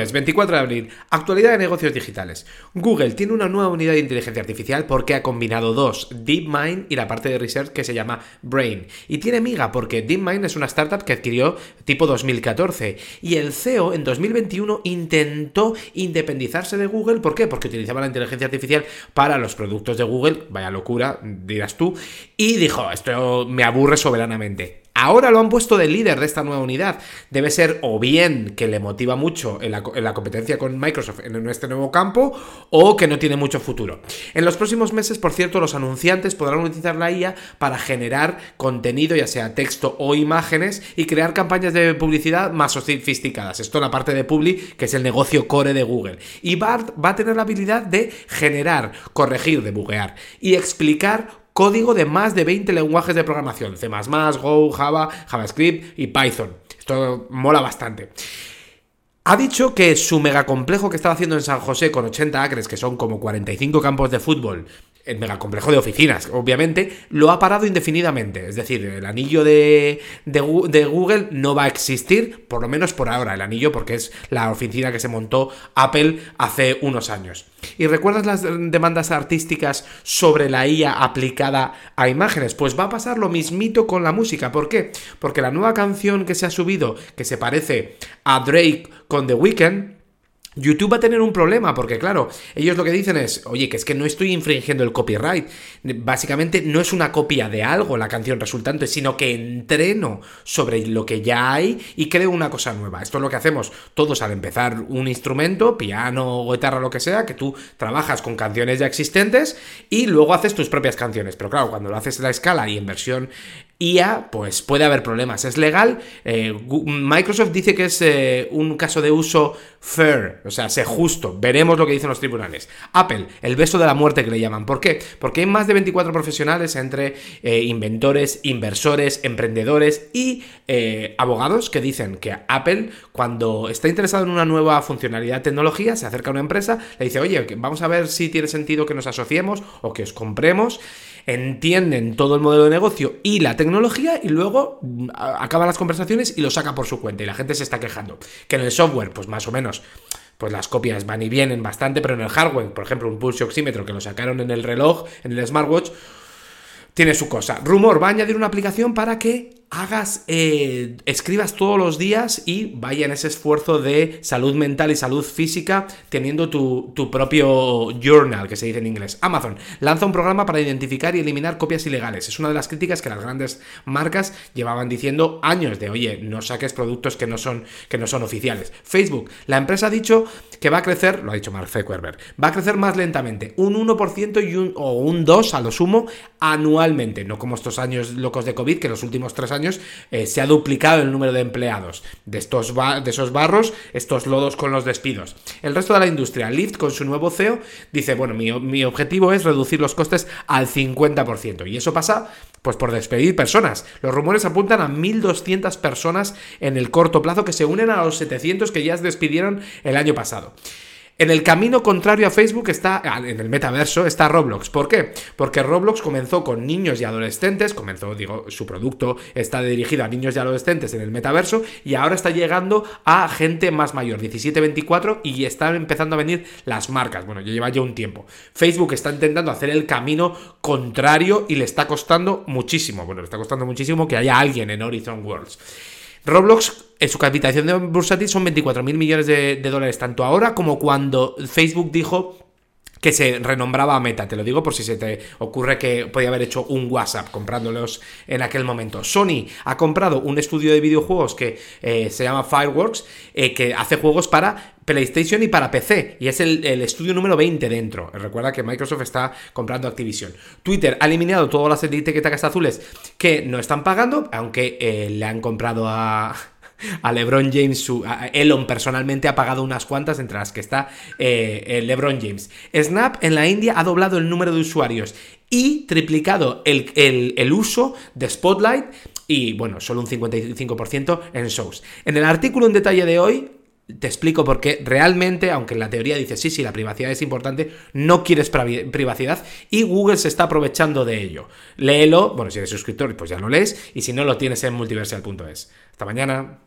Lunes 24 de abril, actualidad de negocios digitales. Google tiene una nueva unidad de inteligencia artificial porque ha combinado dos, DeepMind y la parte de research que se llama Brain. Y tiene miga porque DeepMind es una startup que adquirió tipo 2014 y el CEO en 2021 intentó independizarse de Google. ¿Por qué? Porque utilizaba la inteligencia artificial para los productos de Google, vaya locura, dirás tú, y dijo, esto me aburre soberanamente. Ahora lo han puesto de líder de esta nueva unidad. Debe ser o bien que le motiva mucho en la, competencia con Microsoft en este nuevo campo o que no tiene mucho futuro. En los próximos meses, por cierto, los anunciantes podrán utilizar la IA para generar contenido, ya sea texto o imágenes, y crear campañas de publicidad más sofisticadas. Esto en la parte de Publi, que es el negocio core de Google. Y BART va a tener la habilidad de generar, corregir, debuguear y explicar código de más de 20 lenguajes de programación, C++, Go, Java, JavaScript y Python. Esto mola bastante. Ha dicho que su megacomplejo que estaba haciendo en San José con 80 acres, que son como 45 campos de fútbol, el megacomplejo de oficinas, obviamente, lo ha parado indefinidamente. Es decir, el anillo de, de, Google no va a existir, por lo menos por ahora, el anillo, porque es la oficina que se montó Apple hace unos años. ¿Y recuerdas las demandas artísticas sobre la IA aplicada a imágenes? Pues va a pasar lo mismito con la música. ¿Por qué? Porque la nueva canción que se ha subido, que se parece a Drake con The Weeknd, YouTube va a tener un problema porque, claro, ellos lo que dicen es, oye, que es que no estoy infringiendo el copyright. Básicamente no es una copia de algo la canción resultante, sino que entreno sobre lo que ya hay y creo una cosa nueva. Esto es lo que hacemos todos al empezar un instrumento, piano, guitarra, lo que sea, que tú trabajas con canciones ya existentes y luego haces tus propias canciones. Pero claro, cuando lo haces en la escala y en versión IA, pues puede haber problemas. Es legal. Eh, Microsoft dice que es eh, un caso de uso fair, o sea, sé justo. Veremos lo que dicen los tribunales. Apple, el beso de la muerte que le llaman. ¿Por qué? Porque hay más de 24 profesionales entre eh, inventores, inversores, emprendedores y abogados que dicen que Apple, cuando está interesado en una nueva funcionalidad tecnología, se acerca a una empresa, le dice, oye, vamos a ver si tiene sentido que nos asociemos o que os compremos entienden todo el modelo de negocio y la tecnología y luego mm, acaban las conversaciones y lo saca por su cuenta y la gente se está quejando. Que en el software, pues más o menos, pues las copias van y vienen bastante, pero en el hardware, por ejemplo, un pulse oxímetro que lo sacaron en el reloj, en el smartwatch, tiene su cosa. Rumor va a añadir una aplicación para que hagas, eh, escribas todos los días y vaya en ese esfuerzo de salud mental y salud física teniendo tu, propio journal, que se dice en inglés. Amazon lanza un programa para identificar y eliminar copias ilegales. Es una de las críticas que las grandes marcas llevaban diciendo años de, oye, no saques productos que no son, que no son oficiales. Facebook, la empresa ha dicho que va a crecer, lo ha dicho Mark Zuckerberg, va a crecer más lentamente, un 1% y un, o un 2% a lo sumo anualmente, no como estos años locos de COVID, que los últimos tres años eh, se ha duplicado el número de empleados de, estos de esos barros, estos lodos con los despidos. El resto de la industria, Lyft, con su nuevo CEO, dice, bueno, mi, mi objetivo es reducir los costes al 50%. Y eso pasa pues por despedir personas. Los rumores apuntan a 1.200 personas en el corto plazo que se unen a los 700 que ya despidieron el año pasado. En el camino contrario a Facebook está, en el metaverso, está Roblox. ¿Por qué? Porque Roblox comenzó con niños y adolescentes, comenzó, digo, su producto está dirigido a niños y adolescentes en el metaverso y ahora está llegando a gente más mayor, 17-24, y están empezando a venir las marcas. Bueno, ya lleva ya un tiempo. Facebook está intentando hacer el camino contrario y le está costando muchísimo. Bueno, le está costando muchísimo que haya alguien en Horizon Worlds. Roblox, en su capitalización de bursátil son 24 mil millones de, dólares, tanto ahora como cuando Facebook dijo que se renombraba a Meta. Te lo digo por si se te ocurre que podía haber hecho un WhatsApp comprándolos en aquel momento. Sony ha comprado un estudio de videojuegos que eh, se llama Fireworks, eh, que hace juegos para PlayStation y para PC. Y es el, estudio número 20 dentro. Recuerda que Microsoft está comprando Activision. Twitter ha eliminado todas las etiquetas azules que no están pagando, aunque eh, le han comprado a a LeBron James, su, Elon personalmente ha pagado unas cuantas, entre las que está eh, LeBron James. Snap en la India ha doblado el número de usuarios y triplicado el, el uso de Spotlight y, bueno, solo un 55% en shows. En el artículo en detalle de hoy te explico por qué realmente, aunque la teoría dice sí, sí, la privacidad es importante, no quieres privacidad y Google se está aprovechando de ello. Léelo, bueno, si eres suscriptor, pues ya lo lees, y si no, lo tienes en multiversal.es. Hasta mañana.